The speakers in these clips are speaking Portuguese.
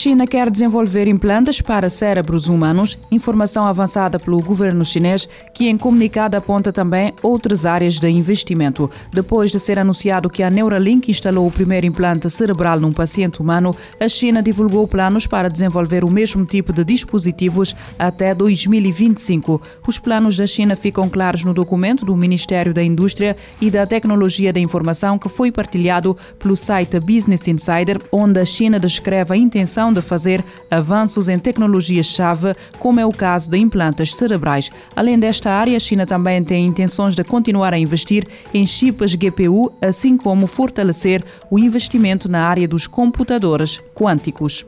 China quer desenvolver implantes para cérebros humanos, informação avançada pelo governo chinês, que em comunicado aponta também outras áreas de investimento. Depois de ser anunciado que a Neuralink instalou o primeiro implante cerebral num paciente humano, a China divulgou planos para desenvolver o mesmo tipo de dispositivos até 2025. Os planos da China ficam claros no documento do Ministério da Indústria e da Tecnologia da Informação que foi partilhado pelo site Business Insider, onde a China descreve a intenção de fazer avanços em tecnologias-chave, como é o caso de implantes cerebrais. Além desta área, a China também tem intenções de continuar a investir em chips GPU, assim como fortalecer o investimento na área dos computadores quânticos.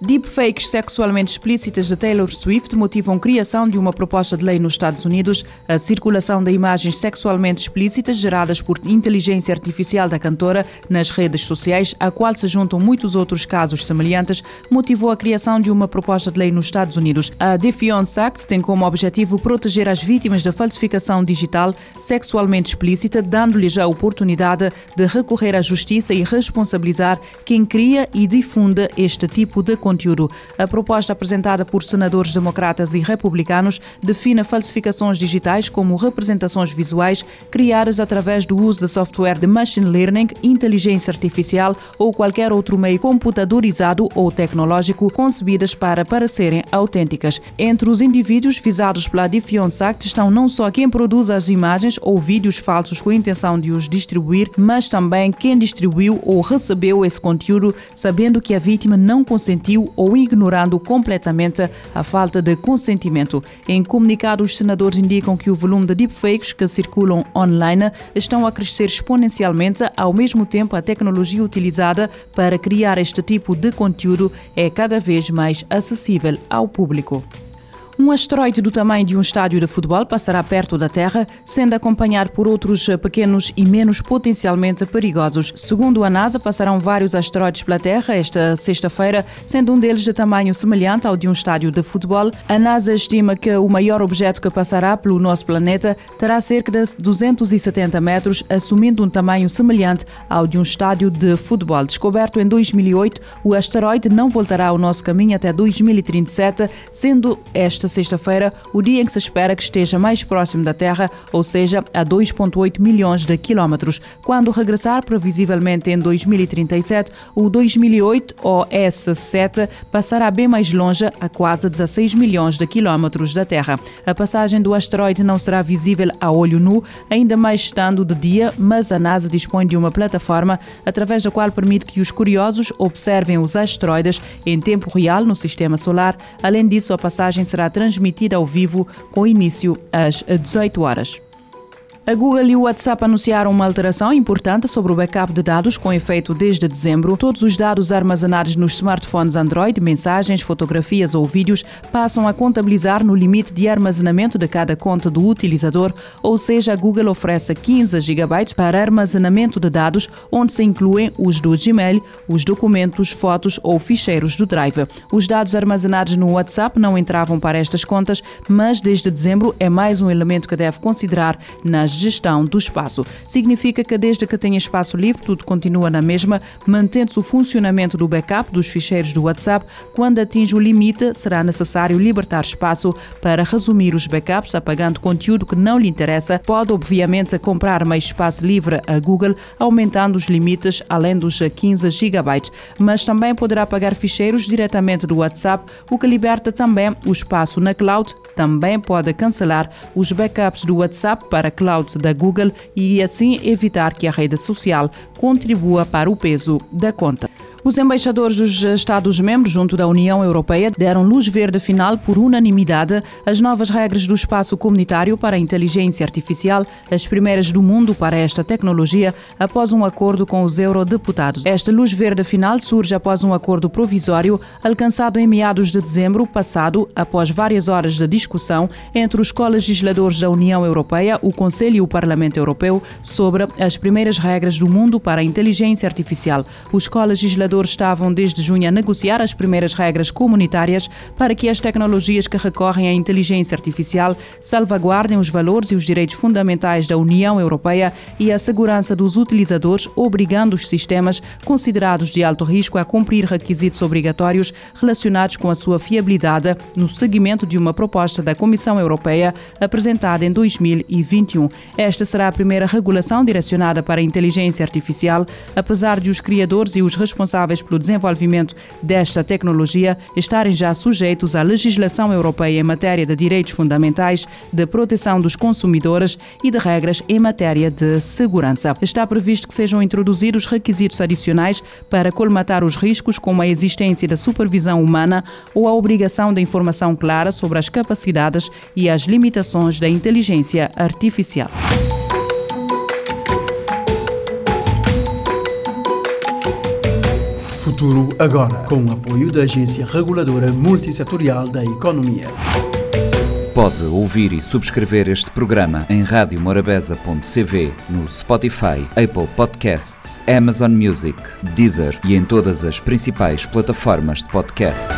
Deepfakes sexualmente explícitas de Taylor Swift motivam criação de uma proposta de lei nos Estados Unidos. A circulação de imagens sexualmente explícitas geradas por inteligência artificial da cantora nas redes sociais, a qual se juntam muitos outros casos semelhantes, motivou a criação de uma proposta de lei nos Estados Unidos. A Defiance Act tem como objetivo proteger as vítimas da falsificação digital sexualmente explícita, dando-lhes a oportunidade de recorrer à justiça e responsabilizar quem cria e difunde este tipo de conteúdo conteúdo. A proposta apresentada por senadores democratas e republicanos define falsificações digitais como representações visuais criadas através do uso de software de machine learning, inteligência artificial ou qualquer outro meio computadorizado ou tecnológico concebidas para parecerem autênticas. Entre os indivíduos visados pela Defiance Act estão não só quem produz as imagens ou vídeos falsos com a intenção de os distribuir, mas também quem distribuiu ou recebeu esse conteúdo sabendo que a vítima não consentiu ou ignorando completamente a falta de consentimento. Em comunicado, os senadores indicam que o volume de deepfakes que circulam online estão a crescer exponencialmente, ao mesmo tempo a tecnologia utilizada para criar este tipo de conteúdo é cada vez mais acessível ao público. Um asteroide do tamanho de um estádio de futebol passará perto da Terra, sendo acompanhado por outros pequenos e menos potencialmente perigosos. Segundo a NASA, passarão vários asteroides pela Terra esta sexta-feira, sendo um deles de tamanho semelhante ao de um estádio de futebol. A NASA estima que o maior objeto que passará pelo nosso planeta terá cerca de 270 metros, assumindo um tamanho semelhante ao de um estádio de futebol. Descoberto em 2008, o asteroide não voltará ao nosso caminho até 2037, sendo esta sexta-feira, o dia em que se espera que esteja mais próximo da Terra, ou seja, a 2,8 milhões de quilómetros. Quando regressar, previsivelmente em 2037, o 2008 OS-7 passará bem mais longe, a quase 16 milhões de quilómetros da Terra. A passagem do asteroide não será visível a olho nu, ainda mais estando de dia, mas a NASA dispõe de uma plataforma através da qual permite que os curiosos observem os asteroides em tempo real no sistema solar. Além disso, a passagem será transmitida ao vivo com início às 18 horas. A Google e o WhatsApp anunciaram uma alteração importante sobre o backup de dados com efeito desde dezembro. Todos os dados armazenados nos smartphones Android, mensagens, fotografias ou vídeos, passam a contabilizar no limite de armazenamento de cada conta do utilizador, ou seja, a Google oferece 15 GB para armazenamento de dados, onde se incluem os do Gmail, os documentos, fotos ou ficheiros do Drive. Os dados armazenados no WhatsApp não entravam para estas contas, mas desde dezembro é mais um elemento que deve considerar nas gestão do espaço. Significa que desde que tenha espaço livre, tudo continua na mesma, mantendo-se o funcionamento do backup dos ficheiros do WhatsApp. Quando atinge o limite, será necessário libertar espaço para resumir os backups, apagando conteúdo que não lhe interessa. Pode, obviamente, comprar mais espaço livre a Google, aumentando os limites além dos 15 GB, mas também poderá apagar ficheiros diretamente do WhatsApp, o que liberta também o espaço na cloud. Também pode cancelar os backups do WhatsApp para cloud da Google e assim evitar que a rede social contribua para o peso da conta. Os embaixadores dos Estados-membros junto da União Europeia deram luz verde final por unanimidade às novas regras do espaço comunitário para a inteligência artificial, as primeiras do mundo para esta tecnologia, após um acordo com os eurodeputados. Esta luz verde final surge após um acordo provisório alcançado em meados de dezembro passado, após várias horas de discussão entre os co-legisladores da União Europeia, o Conselho e o Parlamento Europeu sobre as primeiras regras do mundo para a inteligência artificial. Os co-legisladores criadores estavam desde junho a negociar as primeiras regras comunitárias para que as tecnologias que recorrem à inteligência artificial salvaguardem os valores e os direitos fundamentais da União Europeia e a segurança dos utilizadores, obrigando os sistemas considerados de alto risco a cumprir requisitos obrigatórios relacionados com a sua fiabilidade no seguimento de uma proposta da Comissão Europeia apresentada em 2021. Esta será a primeira regulação direcionada para a inteligência artificial, apesar de os criadores e os responsáveis pelo desenvolvimento desta tecnologia estarem já sujeitos à legislação europeia em matéria de direitos fundamentais, de proteção dos consumidores e de regras em matéria de segurança. Está previsto que sejam introduzidos requisitos adicionais para colmatar os riscos, como a existência da supervisão humana ou a obrigação da informação clara sobre as capacidades e as limitações da inteligência artificial. Futuro agora, com o apoio da Agência Reguladora Multissetorial da Economia. Pode ouvir e subscrever este programa em radiomorabeza.cv, no Spotify, Apple Podcasts, Amazon Music, Deezer e em todas as principais plataformas de podcast.